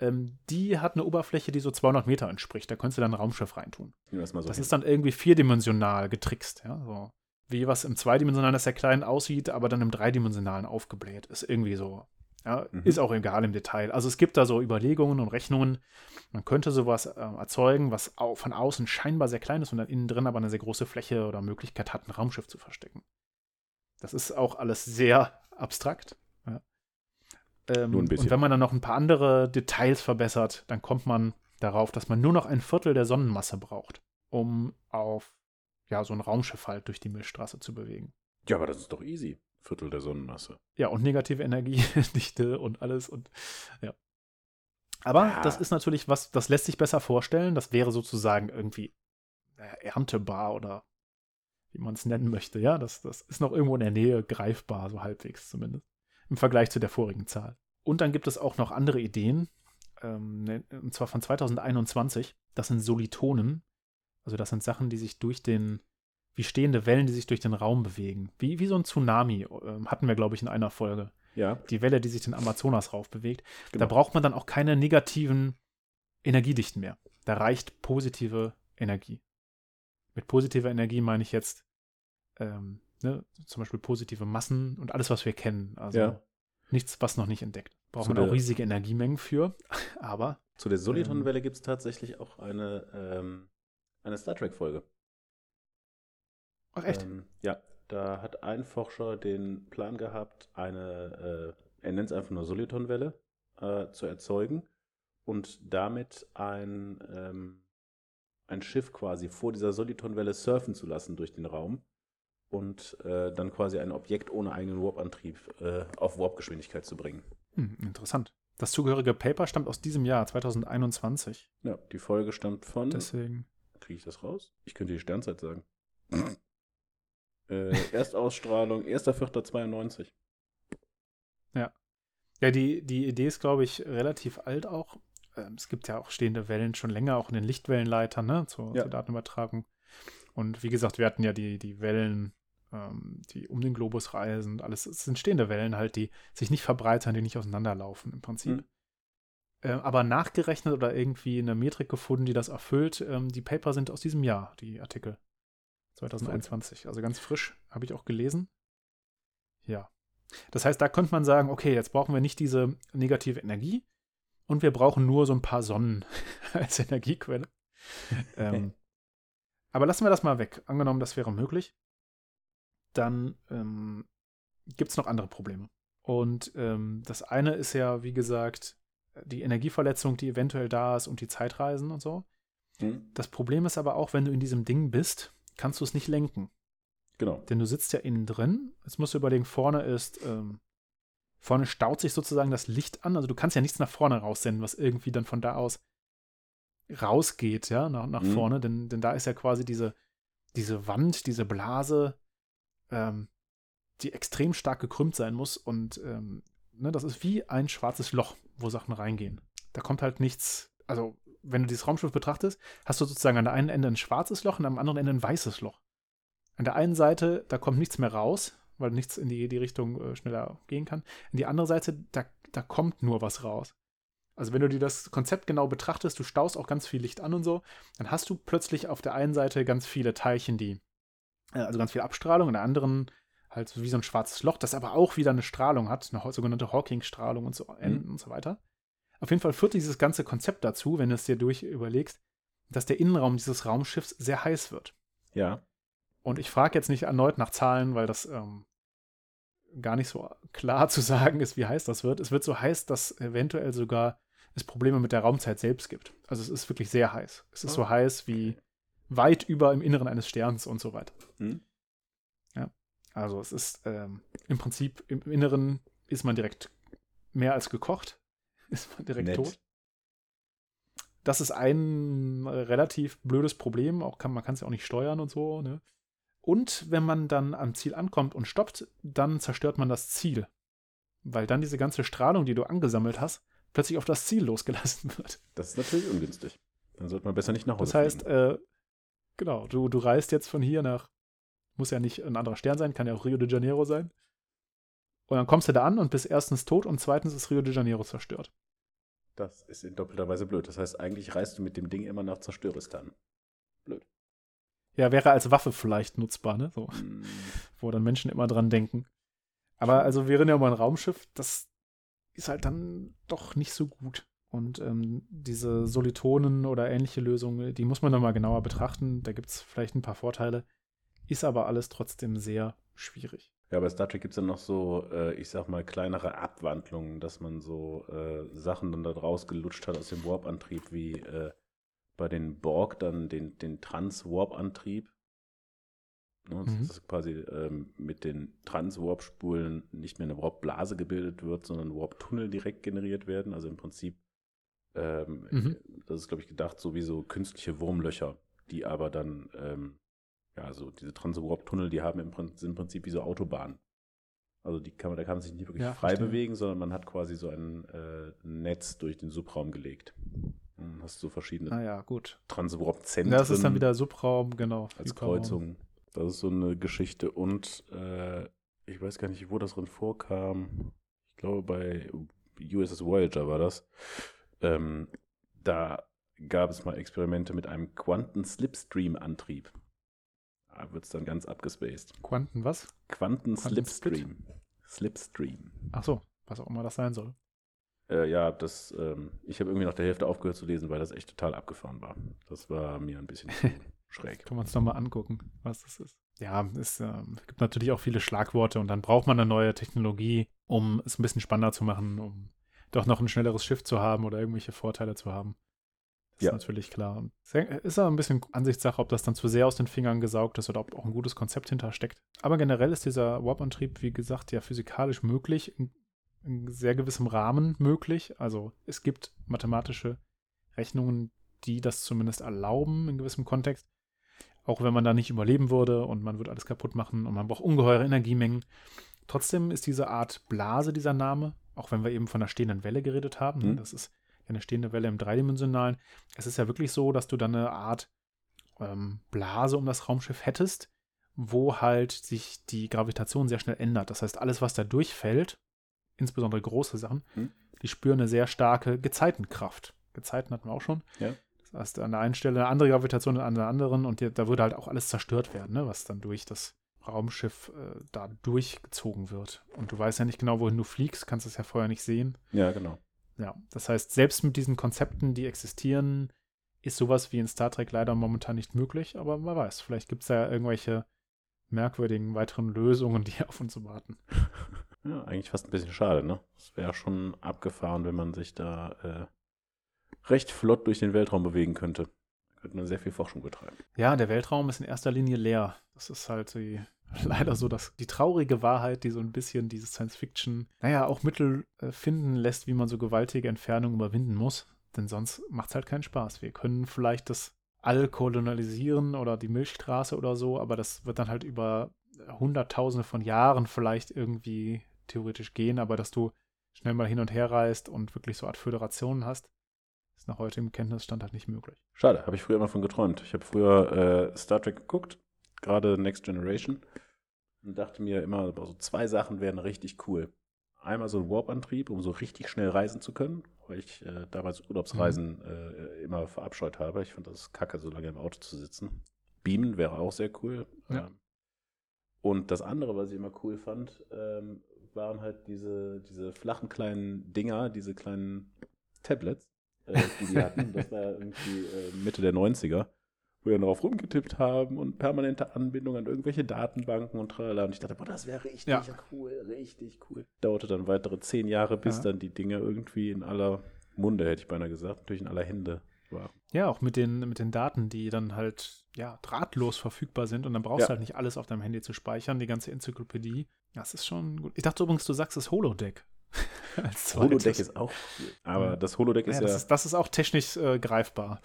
ähm, die hat eine Oberfläche, die so 200 Meter entspricht. Da könntest du dann ein Raumschiff reintun. Das, so das ist dann irgendwie vierdimensional getrickst, ja, so. Wie was im zweidimensionalen sehr klein aussieht, aber dann im dreidimensionalen aufgebläht. Ist irgendwie so ja, mhm. Ist auch egal im Detail. Also es gibt da so Überlegungen und Rechnungen. Man könnte sowas äh, erzeugen, was von außen scheinbar sehr klein ist und dann innen drin aber eine sehr große Fläche oder Möglichkeit hat, ein Raumschiff zu verstecken. Das ist auch alles sehr abstrakt. Ja. Ähm, nur ein bisschen. Und wenn man dann noch ein paar andere Details verbessert, dann kommt man darauf, dass man nur noch ein Viertel der Sonnenmasse braucht, um auf ja, so ein Raumschiff halt durch die Milchstraße zu bewegen. Ja, aber das ist doch easy. Viertel der Sonnenmasse. Ja, und negative Energiedichte und alles und ja. Aber ja. das ist natürlich was, das lässt sich besser vorstellen. Das wäre sozusagen irgendwie äh, erntebar oder wie man es nennen möchte. Ja, das, das ist noch irgendwo in der Nähe greifbar, so halbwegs zumindest. Im Vergleich zu der vorigen Zahl. Und dann gibt es auch noch andere Ideen, ähm, ne, und zwar von 2021. Das sind Solitonen. Also das sind Sachen, die sich durch den wie stehende Wellen, die sich durch den Raum bewegen. Wie, wie so ein Tsunami äh, hatten wir, glaube ich, in einer Folge. Ja. Die Welle, die sich den Amazonas rauf bewegt. Genau. Da braucht man dann auch keine negativen Energiedichten mehr. Da reicht positive Energie. Mit positiver Energie meine ich jetzt ähm, ne, zum Beispiel positive Massen und alles, was wir kennen. Also ja. nichts, was noch nicht entdeckt. Braucht man auch riesige Energiemengen für, aber. Zu der Solitonwelle ähm, gibt es tatsächlich auch eine, ähm, eine Star Trek-Folge. Ach echt? Ähm, ja, da hat ein Forscher den Plan gehabt, eine, äh, er nennt es einfach nur Solitonwelle, äh, zu erzeugen und damit ein, ähm, ein Schiff quasi vor dieser Solitonwelle surfen zu lassen durch den Raum und äh, dann quasi ein Objekt ohne eigenen Warp-Antrieb äh, auf Warp-Geschwindigkeit zu bringen. Hm, interessant. Das zugehörige Paper stammt aus diesem Jahr, 2021. Ja, die Folge stammt von. Deswegen. Kriege ich das raus? Ich könnte die Sternzeit sagen. Äh, Erstausstrahlung 1.4.92. Ja. Ja, die, die Idee ist, glaube ich, relativ alt auch. Ähm, es gibt ja auch stehende Wellen schon länger, auch in den Lichtwellenleitern, ne, zur, ja. zur Datenübertragung. Und wie gesagt, wir hatten ja die, die Wellen, ähm, die um den Globus reisen und alles. Es sind stehende Wellen halt, die sich nicht verbreitern, die nicht auseinanderlaufen im Prinzip. Mhm. Aber nachgerechnet oder irgendwie eine Metrik gefunden, die das erfüllt. Ähm, die Paper sind aus diesem Jahr, die Artikel. 2021. Also ganz frisch, habe ich auch gelesen. Ja. Das heißt, da könnte man sagen, okay, jetzt brauchen wir nicht diese negative Energie und wir brauchen nur so ein paar Sonnen als Energiequelle. ähm, Aber lassen wir das mal weg. Angenommen, das wäre möglich. Dann ähm, gibt es noch andere Probleme. Und ähm, das eine ist ja, wie gesagt, die Energieverletzung, die eventuell da ist und die Zeitreisen und so. Hm? Das Problem ist aber auch, wenn du in diesem Ding bist, kannst du es nicht lenken. Genau. Denn du sitzt ja innen drin. Jetzt musst du überlegen, vorne ist, ähm, vorne staut sich sozusagen das Licht an. Also du kannst ja nichts nach vorne raussenden, was irgendwie dann von da aus rausgeht, ja, nach, nach Mhm. vorne. Denn, denn da ist ja quasi diese, diese Wand, diese Blase, ähm, die extrem stark gekrümmt sein muss. Und ähm, ne, das ist wie ein schwarzes Loch, wo Sachen reingehen. Da kommt halt nichts, also wenn du dieses Raumschiff betrachtest, hast du sozusagen an der einen Ende ein schwarzes Loch und am anderen Ende ein weißes Loch. An der einen Seite, da kommt nichts mehr raus, weil nichts in die, die Richtung äh, schneller gehen kann. In die andere Seite, da, da kommt nur was raus. Also wenn du dir das Konzept genau betrachtest, du staust auch ganz viel Licht an und so, dann hast du plötzlich auf der einen Seite ganz viele Teilchen, die, äh, also ganz viel Abstrahlung, an der anderen halt so wie so ein schwarzes Loch, das aber auch wieder eine Strahlung hat, eine sogenannte Hawking-Strahlung und so, Mhm. und so weiter. Auf jeden Fall führt dieses ganze Konzept dazu, wenn du es dir durch überlegst, dass der Innenraum dieses Raumschiffs sehr heiß wird. Ja. Und ich frage jetzt nicht erneut nach Zahlen, weil das ähm, gar nicht so klar zu sagen ist, wie heiß das wird. Es wird so heiß, dass eventuell sogar es Probleme mit der Raumzeit selbst gibt. Also es ist wirklich sehr heiß. Es ist Ah, so heiß wie weit über im Inneren eines Sterns und so weiter. Hm? Ja. Also es ist ähm, im Prinzip im Inneren ist man direkt mehr als gekocht. Ist man direkt Nett. tot. Das ist ein relativ blödes Problem. Auch kann, man kann es ja auch nicht steuern und so. Ne? Und wenn man dann am Ziel ankommt und stoppt, dann zerstört man das Ziel. Weil dann diese ganze Strahlung, die du angesammelt hast, plötzlich auf das Ziel losgelassen wird. Das ist natürlich ungünstig. Dann sollte man besser nicht nach Hause Das heißt, äh, genau, du, du reist jetzt von hier nach, muss ja nicht ein anderer Stern sein, kann ja auch Rio de Janeiro sein. Und dann kommst du da an und bist erstens tot und zweitens ist Rio de Janeiro zerstört. Das ist in doppelter Weise blöd. Das heißt, eigentlich reist du mit dem Ding immer nach Zerstöristan. Ja, wäre als Waffe vielleicht nutzbar, ne? So, Hm, wo dann Menschen immer dran denken. Aber also wir reden ja über ein Raumschiff, das ist halt dann doch nicht so gut. Und ähm, diese Solitonen oder ähnliche Lösungen, die muss man dann mal genauer betrachten. Da gibt es vielleicht ein paar Vorteile. Ist aber alles trotzdem sehr schwierig. Ja, bei Star Trek gibt es dann noch so, äh, ich sag mal, kleinere Abwandlungen, dass man so äh, Sachen dann da rausgelutscht hat aus dem Warp-Antrieb, wie äh, bei den Borg dann den, den Trans-Warp-Antrieb. Ne, Mhm. Dass quasi ähm, mit den Trans-Warp-Spulen nicht mehr eine Warp-Blase gebildet wird, sondern Warp-Tunnel direkt generiert werden. Also im Prinzip, ähm, Mhm. das ist, glaube ich, gedacht, so wie so künstliche Wurmlöcher, die aber dann ähm, ja, also diese Trans-Warp-Tunnel, die haben im Prinzip, sind im Prinzip wie so Autobahnen. Also die kann man, da kann man sich nicht wirklich Ja, frei verstehe. bewegen, sondern man hat quasi so ein äh, Netz durch den Subraum gelegt. Dann hast du so verschiedene Naja, gut. Trans-Warp-Zentren Das ist dann wieder Subraum, genau. als. Kreuzung. Das ist so eine Geschichte. Und äh, ich weiß gar nicht, wo das drin vorkam. Ich glaube, bei USS Voyager war das. Ähm, da gab es mal Experimente mit einem Quanten-Slipstream-Antrieb. Wird es dann ganz abgespaced. Quanten was? Quanten-Slipstream. Slipstream. Ach so, was auch immer das sein soll. Äh, ja, das, ähm, ich habe irgendwie nach der Hälfte aufgehört zu lesen, weil das echt total abgefahren war. Das war mir ein bisschen schräg. Können wir uns nochmal angucken, was das ist. Ja, es ähm, gibt natürlich auch viele Schlagworte und dann braucht man eine neue Technologie, um es ein bisschen spannender zu machen, um doch noch ein schnelleres Schiff zu haben oder irgendwelche Vorteile zu haben. Das Ja. ist natürlich klar. Ist aber ein bisschen Ansichtssache, ob das dann zu sehr aus den Fingern gesaugt ist oder ob auch ein gutes Konzept hintersteckt. Aber generell ist dieser Warp-Antrieb, wie gesagt, ja physikalisch möglich, in, in sehr gewissem Rahmen möglich. Also es gibt mathematische Rechnungen, die das zumindest erlauben in gewissem Kontext. Auch wenn man da nicht überleben würde und man würde alles kaputt machen und man braucht ungeheure Energiemengen. Trotzdem ist diese Art Blase dieser Name, auch wenn wir eben von einer stehenden Welle geredet haben, ne, Mhm. das ist eine stehende Welle im Dreidimensionalen. Es ist ja wirklich so, dass du dann eine Art ähm, Blase um das Raumschiff hättest, wo halt sich die Gravitation sehr schnell ändert. Das heißt, alles, was da durchfällt, insbesondere große Sachen, Mhm. die spüren eine sehr starke Gezeitenkraft. Gezeiten hatten wir auch schon. Ja. Das heißt, an der einen Stelle eine andere Gravitation, an der anderen und die, da würde halt auch alles zerstört werden, ne, was dann durch das Raumschiff äh, da durchgezogen wird. Und du weißt ja nicht genau, wohin du fliegst, kannst es ja vorher nicht sehen. Ja, genau. Ja, das heißt, selbst mit diesen Konzepten, die existieren, ist sowas wie in Star Trek leider momentan nicht möglich, aber man weiß, vielleicht gibt es ja irgendwelche merkwürdigen weiteren Lösungen, die auf uns warten. Ja, eigentlich fast ein bisschen schade, ne? Es wäre schon abgefahren, wenn man sich da äh, recht flott durch den Weltraum bewegen könnte. Könnte man sehr viel Forschung betreiben. Ja, der Weltraum ist in erster Linie leer. Das ist halt die, leider so, dass die traurige Wahrheit, die so ein bisschen diese Science-Fiction, naja, auch Mittel äh, finden lässt, wie man so gewaltige Entfernungen überwinden muss. Denn sonst macht es halt keinen Spaß. Wir können vielleicht das All kolonialisieren oder die Milchstraße oder so, aber das wird dann halt über Hunderttausende von Jahren vielleicht irgendwie theoretisch gehen, aber dass du schnell mal hin und her reist und wirklich so eine Art Föderationen hast, ist nach heutigem Kenntnisstand halt nicht möglich. Schade, habe ich früher immer von geträumt. Ich habe früher äh, Star Trek geguckt, gerade Next Generation, und dachte mir immer, so zwei Sachen wären richtig cool. Einmal so ein Warp-Antrieb, um so richtig schnell reisen zu können, weil ich äh, damals Urlaubsreisen mhm. äh, immer verabscheut habe. Ich fand das kacke, so lange im Auto zu sitzen. Beamen wäre auch sehr cool. Ja. Ähm, und das andere, was ich immer cool fand, ähm, waren halt diese, diese flachen kleinen Dinger, diese kleinen Tablets, äh, die die hatten. Das war irgendwie äh, Mitte der 90er, wo wir darauf rumgetippt haben und permanente Anbindung an irgendwelche Datenbanken und tralala. Und ich dachte, boah, das wäre richtig ja. cool, richtig cool. Dauerte dann weitere zehn Jahre, bis ja. dann die Dinger irgendwie in aller Munde, hätte ich beinahe gesagt, natürlich in aller Hände waren. Ja, auch mit den, mit den Daten, die dann halt ja, drahtlos verfügbar sind und dann brauchst ja. du halt nicht alles auf deinem Handy zu speichern, die ganze Enzyklopädie. Das ist schon gut. Ich dachte übrigens, du sagst das Holodeck. das Holodeck ist auch cool. Aber das Holodeck ist ja. Das ist, das ist auch technisch äh, greifbar.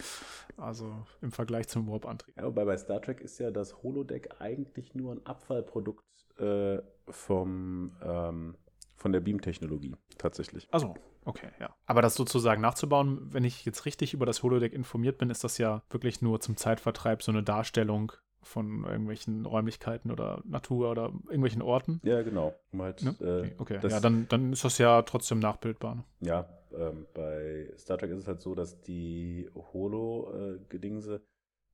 Also im Vergleich zum Warp-Antrieb. Ja, wobei bei Star Trek ist ja das Holodeck eigentlich nur ein Abfallprodukt äh, vom, ähm, von der Beam-Technologie, tatsächlich. Also, okay, ja. Aber das sozusagen nachzubauen, wenn ich jetzt richtig über das Holodeck informiert bin, ist das ja wirklich nur zum Zeitvertreib so eine Darstellung von irgendwelchen Räumlichkeiten oder Natur oder irgendwelchen Orten. Ja, genau. Um halt, ne? äh, okay, okay. ja, dann, dann ist das ja trotzdem nachbildbar. Ne? Ja, ähm, bei Star Trek ist es halt so, dass die Holo-Gedingse,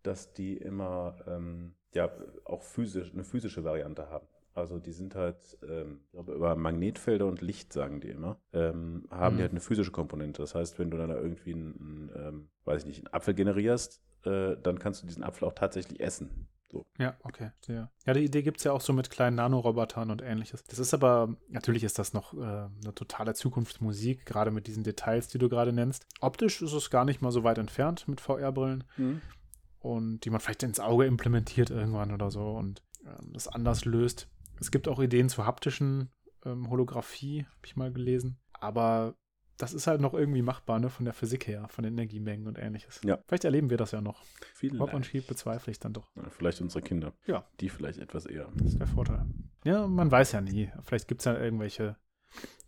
dass die immer ähm, ja auch physisch, eine physische Variante haben. Also die sind halt, ähm, über Magnetfelder und Licht, sagen die immer, ähm, haben mhm. die halt eine physische Komponente. Das heißt, wenn du dann da irgendwie einen, einen ähm, weiß ich nicht, einen Apfel generierst, äh, dann kannst du diesen Apfel auch tatsächlich essen. So. Ja, okay. Ja, ja die Idee gibt es ja auch so mit kleinen Nanorobotern und ähnliches. Das ist aber, natürlich ist das noch äh, eine totale Zukunftsmusik, gerade mit diesen Details, die du gerade nennst. Optisch ist es gar nicht mal so weit entfernt mit VR-Brillen. Mhm. Und die man vielleicht ins Auge implementiert irgendwann oder so und äh, das anders löst. Es gibt auch Ideen zur haptischen ähm, Holographie, habe ich mal gelesen. Aber das ist halt noch irgendwie machbar, ne, von der Physik her, von den Energiemengen und ähnliches. Ja. Vielleicht erleben wir das ja noch. Vielleicht. Hop und Schieb bezweifle ich dann doch. Ja, vielleicht unsere Kinder. Ja. Die vielleicht etwas eher. Das ist der Vorteil. Ja, man weiß ja nie. Vielleicht gibt es ja irgendwelche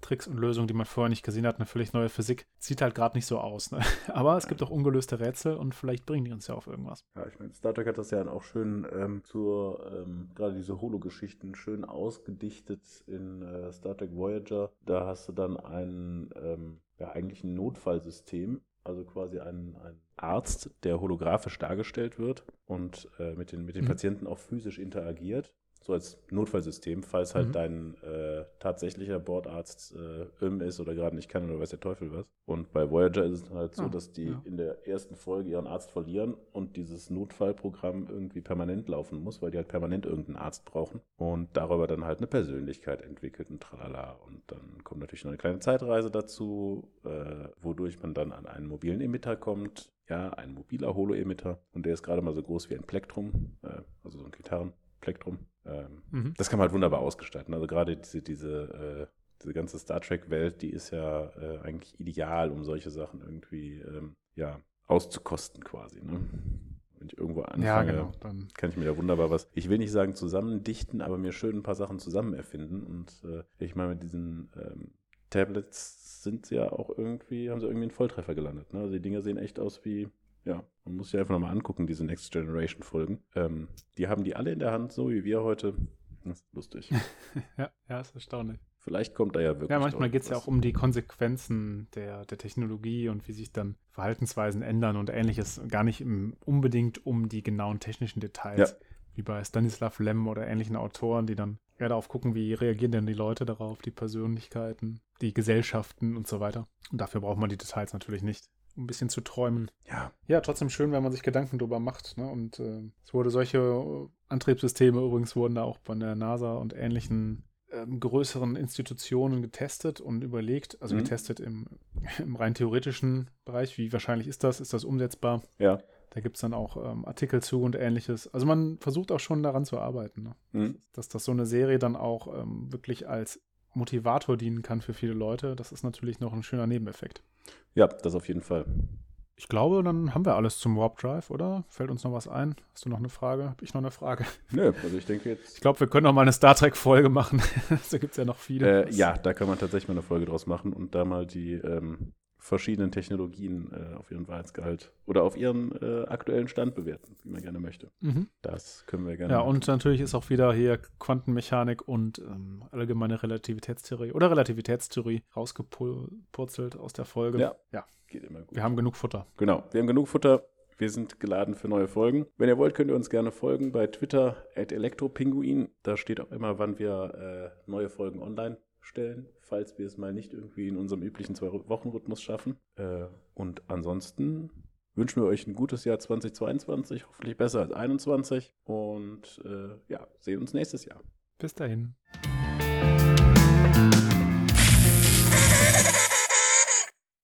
Tricks und Lösungen, die man vorher nicht gesehen hat, eine völlig neue Physik. Sieht halt gerade nicht so aus. Ne? Aber es gibt auch ungelöste Rätsel und vielleicht bringen die uns ja auf irgendwas. Ja, ich meine, Star Trek hat das ja auch schön ähm, zur, ähm, gerade diese Holo-Geschichten, schön ausgedichtet in äh, Star Trek Voyager. Da hast du dann einen, ähm, ja, eigentlich ein Notfallsystem, also quasi ein, ein Arzt, der holographisch dargestellt wird und äh, mit den, mit den mhm. Patienten auch physisch interagiert so als Notfallsystem, falls halt mhm. dein äh, tatsächlicher Bordarzt äh, im ist oder gerade nicht kann oder weiß der Teufel was. Und bei Voyager ist es halt so, ah, dass die ja. in der ersten Folge ihren Arzt verlieren und dieses Notfallprogramm irgendwie permanent laufen muss, weil die halt permanent irgendeinen Arzt brauchen und darüber dann halt eine Persönlichkeit entwickelt und tralala. Und dann kommt natürlich noch eine kleine Zeitreise dazu, äh, wodurch man dann an einen mobilen Emitter kommt. Ja, ein mobiler Holo-Emitter und der ist gerade mal so groß wie ein Plektrum, äh, also so ein Gitarrenplektrum. Ähm, mhm. Das kann man halt wunderbar ausgestalten. Also gerade diese, diese, äh, diese ganze Star Trek-Welt, die ist ja äh, eigentlich ideal, um solche Sachen irgendwie ähm, ja, auszukosten quasi. Ne? Wenn ich irgendwo anfange, ja, genau. Dann kann ich mir da wunderbar was, ich will nicht sagen zusammendichten, aber mir schön ein paar Sachen zusammen erfinden. Und äh, ich meine, mit diesen ähm, Tablets sind sie ja auch irgendwie, haben sie irgendwie einen Volltreffer gelandet. Ne? Also die Dinger sehen echt aus wie ja, man muss sich einfach nochmal angucken, diese Next Generation Folgen. Ähm, die haben die alle in der Hand, so wie wir heute. Das ist lustig. ja, ja, ist erstaunlich. Vielleicht kommt da ja wirklich. Ja, manchmal geht es ja auch um die Konsequenzen der, der Technologie und wie sich dann Verhaltensweisen ändern und ähnliches. Gar nicht im, unbedingt um die genauen technischen Details, ja. wie bei Stanislav Lem oder ähnlichen Autoren, die dann eher darauf gucken, wie reagieren denn die Leute darauf, die Persönlichkeiten, die Gesellschaften und so weiter. Und dafür braucht man die Details natürlich nicht. Um ein bisschen zu träumen. Ja. Ja, trotzdem schön, wenn man sich Gedanken drüber macht. Ne? Und äh, es wurde solche äh, Antriebssysteme übrigens wurden da auch von der NASA und ähnlichen ähm, größeren Institutionen getestet und überlegt, also Mhm. getestet im, im rein theoretischen Bereich, wie wahrscheinlich ist das, ist das umsetzbar? Ja. Da gibt es dann auch ähm, Artikel zu und ähnliches. Also man versucht auch schon daran zu arbeiten, ne? Mhm. dass, dass so eine Serie dann auch ähm, wirklich als Motivator dienen kann für viele Leute. Das ist natürlich noch ein schöner Nebeneffekt. Ja, das auf jeden Fall. Ich glaube, dann haben wir alles zum Warp Drive, oder? Fällt uns noch was ein? Hast du noch eine Frage? Habe ich noch eine Frage? Nö, also ich denke jetzt. Ich glaube, wir können noch mal eine Star Trek-Folge machen. da gibt es ja noch viele. Äh, ja, da kann man tatsächlich mal eine Folge draus machen und da mal die ähm, verschiedenen Technologien äh, auf ihren Wahrheitsgehalt oder auf ihren äh, aktuellen Stand bewerten, wie man gerne möchte. Mhm. Das können wir gerne Ja, machen. und natürlich ist auch wieder hier Quantenmechanik und ähm, allgemeine Relativitätstheorie oder Relativitätstheorie rausgepurzelt aus der Folge. Ja. ja, geht immer gut. wir haben genug Futter. Genau, wir haben genug Futter. Wir sind geladen für neue Folgen. Wenn ihr wollt, könnt ihr uns gerne folgen bei Twitter at elektropinguin. Da steht auch immer, wann wir äh, neue Folgen online stellen, falls wir es mal nicht irgendwie in unserem üblichen Zwei-Wochen-Rhythmus schaffen. Äh, und ansonsten wünschen wir euch ein gutes Jahr 2022, hoffentlich besser als 2021. Und äh, ja, sehen uns nächstes Jahr. Bis dahin.